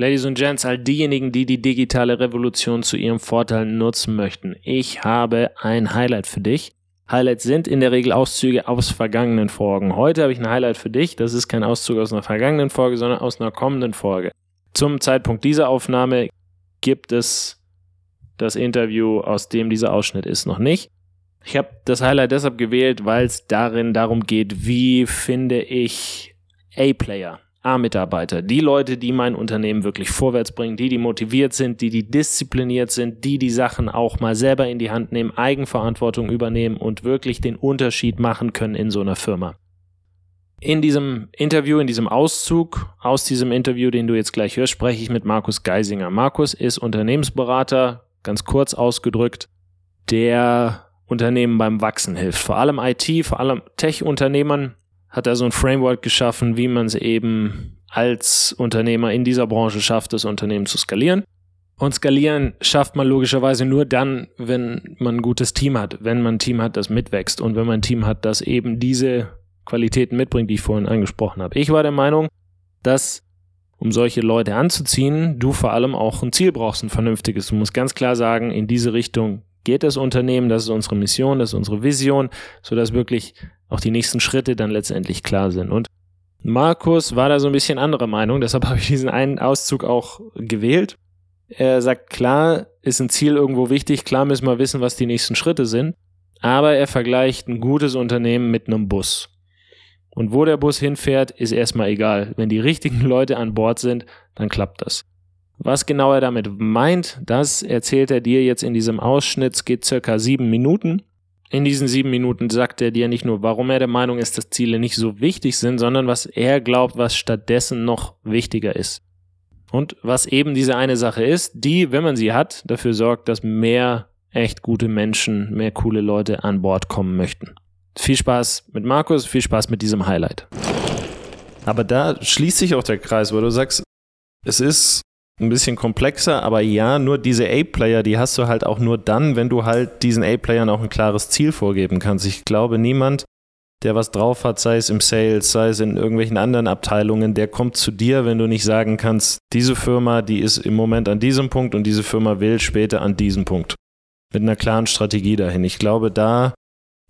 Ladies und Gents, all diejenigen, die die digitale Revolution zu ihrem Vorteil nutzen möchten, ich habe ein Highlight für dich. Highlights sind in der Regel Auszüge aus vergangenen Folgen. Heute habe ich ein Highlight für dich. Das ist kein Auszug aus einer vergangenen Folge, sondern aus einer kommenden Folge. Zum Zeitpunkt dieser Aufnahme gibt es das Interview, aus dem dieser Ausschnitt ist, noch nicht. Ich habe das Highlight deshalb gewählt, weil es darin darum geht, wie finde ich A-Player, A-Mitarbeiter, die Leute, die mein Unternehmen wirklich vorwärts bringen, die, die motiviert sind, die, die diszipliniert sind, die die Sachen auch mal selber in die Hand nehmen, Eigenverantwortung übernehmen und wirklich den Unterschied machen können in so einer Firma. In diesem Interview, in diesem Auszug aus diesem Interview, den du jetzt gleich hörst, spreche ich mit Markus Geisinger. Markus ist Unternehmensberater, ganz kurz ausgedrückt, der Unternehmen beim Wachsen hilft. Vor allem IT, vor allem Tech-Unternehmern hat er so ein Framework geschaffen, wie man es eben als Unternehmer in dieser Branche schafft, das Unternehmen zu skalieren. Und skalieren schafft man logischerweise nur dann, wenn man ein gutes Team hat, wenn man ein Team hat, das mitwächst und wenn man ein Team hat, das eben diese Qualitäten mitbringt, die ich vorhin angesprochen habe. Ich war der Meinung, dass um solche Leute anzuziehen, du vor allem auch ein Ziel brauchst, ein vernünftiges. Du musst ganz klar sagen, in diese Richtung geht das Unternehmen, das ist unsere Mission, das ist unsere Vision, sodass wirklich auch die nächsten Schritte dann letztendlich klar sind. Und Markus war da so ein bisschen anderer Meinung, deshalb habe ich diesen einen Auszug auch gewählt. Er sagt, klar ist ein Ziel irgendwo wichtig, klar müssen wir wissen, was die nächsten Schritte sind, aber er vergleicht ein gutes Unternehmen mit einem Bus. Und wo der Bus hinfährt, ist erstmal egal. Wenn die richtigen Leute an Bord sind, dann klappt das. Was genau er damit meint, das erzählt er dir jetzt in diesem Ausschnitt. Es geht circa sieben Minuten. In diesen sieben Minuten sagt er dir nicht nur, warum er der Meinung ist, dass Ziele nicht so wichtig sind, sondern was er glaubt, was stattdessen noch wichtiger ist. Und was eben diese eine Sache ist, die, wenn man sie hat, dafür sorgt, dass mehr echt gute Menschen, mehr coole Leute an Bord kommen möchten. Viel Spaß mit Markus, viel Spaß mit diesem Highlight. Aber da schließt sich auch der Kreis, weil du sagst, es ist ein bisschen komplexer, aber ja, nur diese A-Player, die hast du halt auch nur dann, wenn du halt diesen A-Playern auch ein klares Ziel vorgeben kannst. Ich glaube, niemand, der was drauf hat, sei es im Sales, sei es in irgendwelchen anderen Abteilungen, der kommt zu dir, wenn du nicht sagen kannst, diese Firma, die ist im Moment an diesem Punkt und diese Firma will später an diesem Punkt. Mit einer klaren Strategie dahin. Ich glaube, da,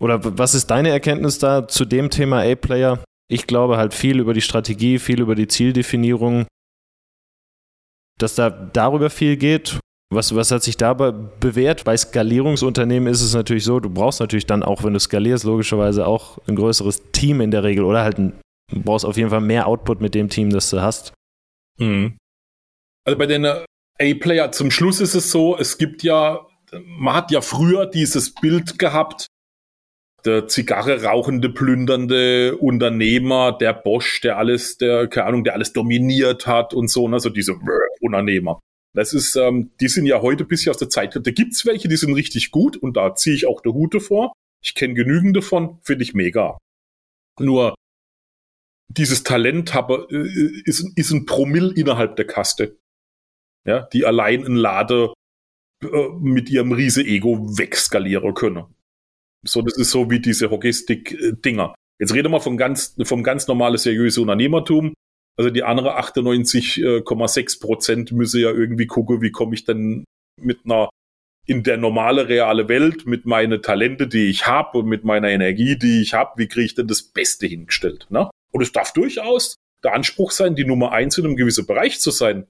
oder was ist deine Erkenntnis da zu dem Thema A-Player? Ich glaube halt viel über die Strategie, viel über die Zieldefinierung dass da darüber viel geht. Was, was hat sich dabei bewährt? Bei Skalierungsunternehmen ist es natürlich so, du brauchst natürlich dann auch, wenn du skalierst, logischerweise auch ein größeres Team in der Regel oder halt ein, du brauchst auf jeden Fall mehr Output mit dem Team, das du hast. Mhm. Also bei den A-Player zum Schluss ist es so, es gibt ja, man hat ja früher dieses Bild gehabt, der Zigarre rauchende, plündernde Unternehmer, der Bosch, der alles, der, keine Ahnung, der alles dominiert hat und so, also diese Unternehmer. Das ist, ähm, die sind ja heute bisschen aus der Zeit. Da gibt's welche, die sind richtig gut und da ziehe ich auch der Hute vor. Ich kenne genügend davon, finde ich mega. Nur dieses Talent habe, äh, ist, ist ein Promille innerhalb der Kaste. Ja, die allein ein Lade äh, mit ihrem riese Ego wegskalieren können. So, das ist so wie diese Hockeystick-Dinger. Jetzt reden wir von ganz, vom ganz normalen seriösen Unternehmertum. Also die andere 98,6 Prozent müsse ja irgendwie gucken, wie komme ich denn mit einer in der normale reale Welt mit meinen Talente, die ich habe und mit meiner Energie, die ich habe, wie kriege ich denn das Beste hingestellt? Ne? Und es darf durchaus der Anspruch sein, die Nummer eins in einem gewissen Bereich zu sein.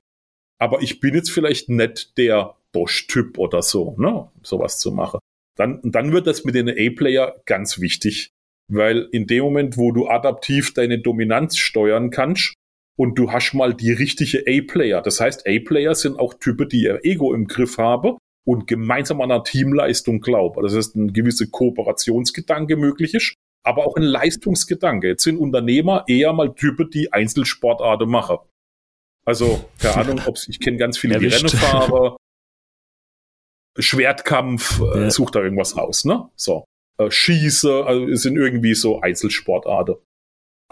Aber ich bin jetzt vielleicht nicht der Bosch-Typ oder so, ne? sowas zu machen dann, dann wird das mit den A-Player ganz wichtig, weil in dem Moment, wo du adaptiv deine Dominanz steuern kannst und du hast mal die richtige A-Player, das heißt, A-Player sind auch Typen, die ihr Ego im Griff haben und gemeinsam an einer Teamleistung glauben. Das heißt, ein gewisser Kooperationsgedanke möglich ist, aber auch ein Leistungsgedanke. Jetzt sind Unternehmer eher mal Typen, die Einzelsportarten machen. Also, keine Ahnung, ob ich kenne ganz viele, die Rennfahrer, Schwertkampf, äh, ja. sucht da irgendwas aus, ne? So. Äh, Schieße, also sind irgendwie so Einzelsportarten.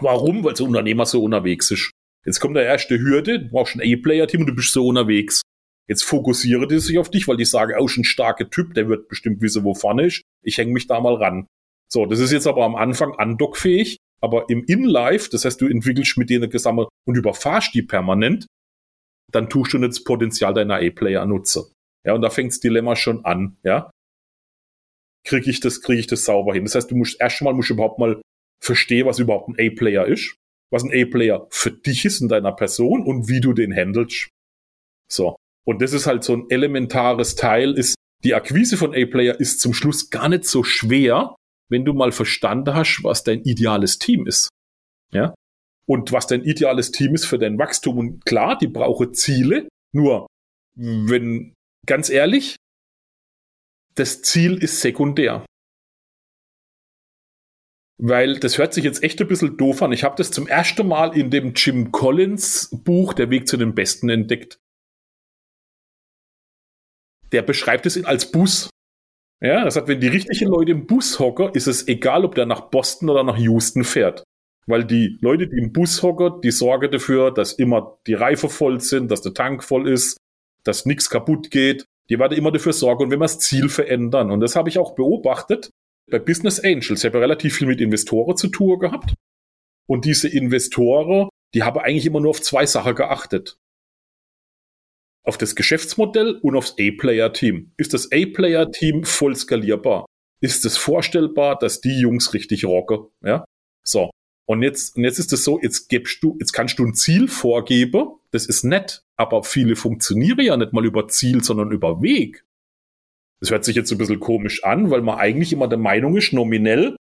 Warum? Weil so Unternehmer so unterwegs ist. Jetzt kommt der erste Hürde, du brauchst ein A-Player-Team und du bist so unterwegs. Jetzt fokussiere die sich auf dich, weil die sagen, auch oh, schon ein starker Typ, der wird bestimmt wissen, wo vorne ist. Ich hänge mich da mal ran. So, das ist jetzt aber am Anfang andockfähig, aber im In-Life, das heißt, du entwickelst mit denen gesammelt und überfahrst die permanent, dann tust du nicht das Potenzial deiner A-Player nutzen. Ja, und da fängt das Dilemma schon an, ja. Kriege ich das, kriege ich das sauber hin? Das heißt, du musst erst mal musst du überhaupt mal verstehen, was überhaupt ein A-Player ist, was ein A-Player für dich ist in deiner Person und wie du den handelst. So. Und das ist halt so ein elementares Teil, ist, die Akquise von A-Player ist zum Schluss gar nicht so schwer, wenn du mal verstanden hast, was dein ideales Team ist. Ja? Und was dein ideales Team ist für dein Wachstum. Und klar, die brauchen Ziele. Nur, wenn, ganz ehrlich, das Ziel ist sekundär. Weil das hört sich jetzt echt ein bisschen doof an. Ich habe das zum ersten Mal in dem Jim Collins Buch Der Weg zu den Besten entdeckt. Der beschreibt es als Bus. Ja, das heißt, wenn die richtigen Leute im Bus hocken, ist es egal, ob der nach Boston oder nach Houston fährt. Weil die Leute, die im Bus hocken, die sorgen dafür, dass immer die Reifen voll sind, dass der Tank voll ist, dass nichts kaputt geht. Die werden immer dafür sorgen wenn wir das Ziel verändern. Und das habe ich auch beobachtet bei Business Angels. Ich habe relativ viel mit Investoren zu tun gehabt. Und diese Investoren, die haben eigentlich immer nur auf zwei Sachen geachtet auf das Geschäftsmodell und aufs A-Player-Team. Ist das A-Player-Team voll skalierbar? Ist es vorstellbar, dass die Jungs richtig rocken? Ja, so. Und jetzt, und jetzt ist es so, jetzt gibst du, jetzt kannst du ein Ziel vorgeben. Das ist nett, aber viele funktionieren ja nicht mal über Ziel, sondern über Weg. Das hört sich jetzt ein bisschen komisch an, weil man eigentlich immer der Meinung ist, nominell,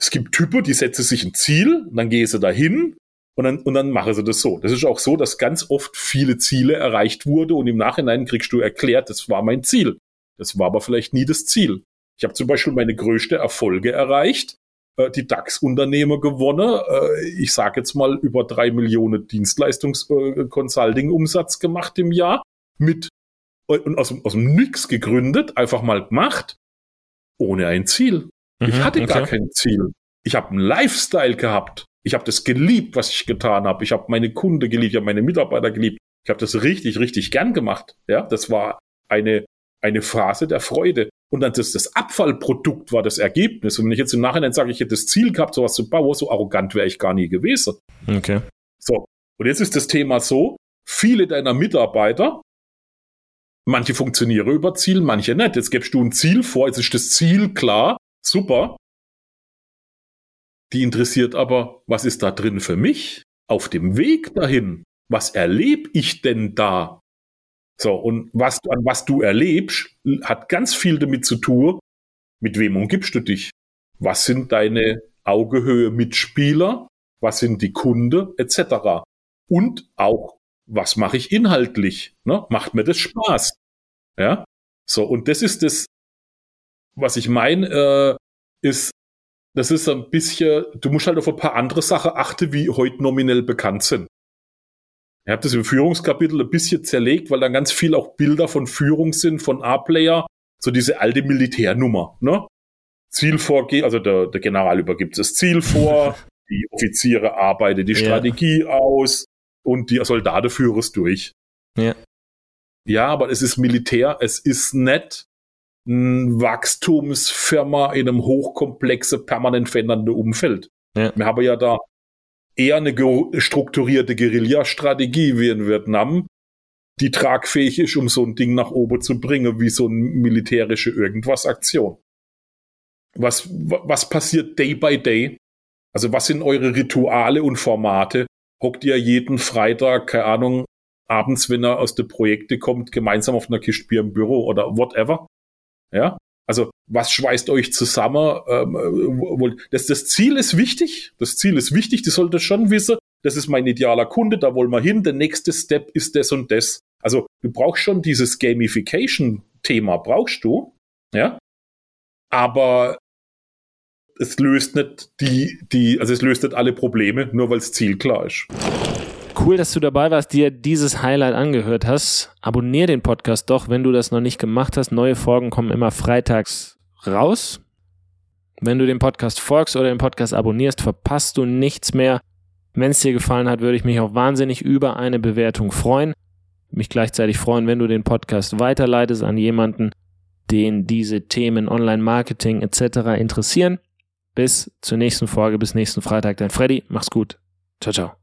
es gibt Typen, die setzen sich ein Ziel, dann gehen sie dahin und dann, und dann machen sie das so. Das ist auch so, dass ganz oft viele Ziele erreicht wurde und im Nachhinein kriegst du erklärt, das war mein Ziel. Das war aber vielleicht nie das Ziel. Ich habe zum Beispiel meine größte Erfolge erreicht, äh, die DAX-Unternehmer gewonnen. Äh, ich sage jetzt mal über drei Millionen Dienstleistungs-Consulting-Umsatz äh, gemacht im Jahr mit und aus, aus dem Nix gegründet, einfach mal gemacht, ohne ein Ziel. Mhm, ich hatte okay. gar kein Ziel. Ich habe einen Lifestyle gehabt. Ich habe das geliebt, was ich getan habe. Ich habe meine Kunde geliebt, ich habe meine Mitarbeiter geliebt. Ich habe das richtig, richtig gern gemacht. Ja, das war eine eine Phase der Freude. Und dann das, das Abfallprodukt war das Ergebnis. Und wenn ich jetzt im Nachhinein sage, ich hätte das Ziel gehabt, sowas zu bauen, so arrogant wäre ich gar nie gewesen. Okay. So. Und jetzt ist das Thema so, viele deiner Mitarbeiter, manche funktionieren über Ziel, manche nicht. Jetzt gibst du ein Ziel vor, jetzt ist das Ziel klar, super. Die interessiert aber, was ist da drin für mich? Auf dem Weg dahin, was erlebe ich denn da? So, und was, an was du erlebst, hat ganz viel damit zu tun, mit wem umgibst du dich? Was sind deine Augehöhe Mitspieler? Was sind die Kunden? Etc. Und auch, was mache ich inhaltlich? Ne? Macht mir das Spaß? Ja? So, und das ist das, was ich meine, äh, ist, das ist ein bisschen, du musst halt auf ein paar andere Sachen achten, wie heute nominell bekannt sind. Ich habe das im Führungskapitel ein bisschen zerlegt, weil da ganz viel auch Bilder von Führung sind, von A-Player, so diese alte Militärnummer. Ne? Ziel vorgeht, also der, der General übergibt das Ziel vor, die Offiziere arbeiten die Strategie ja. aus und die Soldaten führen es durch. Ja. Ja, aber es ist Militär, es ist nett eine Wachstumsfirma in einem hochkomplexen, permanent verändernden Umfeld. Ja. Wir haben ja da eher eine strukturierte Guerillastrategie wie in Vietnam, die tragfähig ist, um so ein Ding nach oben zu bringen, wie so eine militärische Irgendwas-Aktion. Was, was passiert day by day? Also was sind eure Rituale und Formate? Hockt ihr jeden Freitag, keine Ahnung, abends, wenn er aus der Projekte kommt, gemeinsam auf einer Kiste Bier im Büro oder whatever? Ja, also was schweißt euch zusammen? Ähm, das, das Ziel ist wichtig. Das Ziel ist wichtig. Die sollte schon wissen, das ist mein idealer Kunde, da wollen wir hin. Der nächste Step ist das und das. Also du brauchst schon dieses Gamification-Thema, brauchst du. Ja. Aber es löst nicht die, die, also es löst nicht alle Probleme, nur weil das Ziel klar ist. Cool, dass du dabei warst, dir dieses Highlight angehört hast. Abonnier den Podcast doch, wenn du das noch nicht gemacht hast. Neue Folgen kommen immer freitags raus. Wenn du dem Podcast folgst oder den Podcast abonnierst, verpasst du nichts mehr. Wenn es dir gefallen hat, würde ich mich auch wahnsinnig über eine Bewertung freuen. Mich gleichzeitig freuen, wenn du den Podcast weiterleitest an jemanden, den diese Themen Online-Marketing etc. interessieren. Bis zur nächsten Folge, bis nächsten Freitag. Dein Freddy, mach's gut. Ciao, ciao.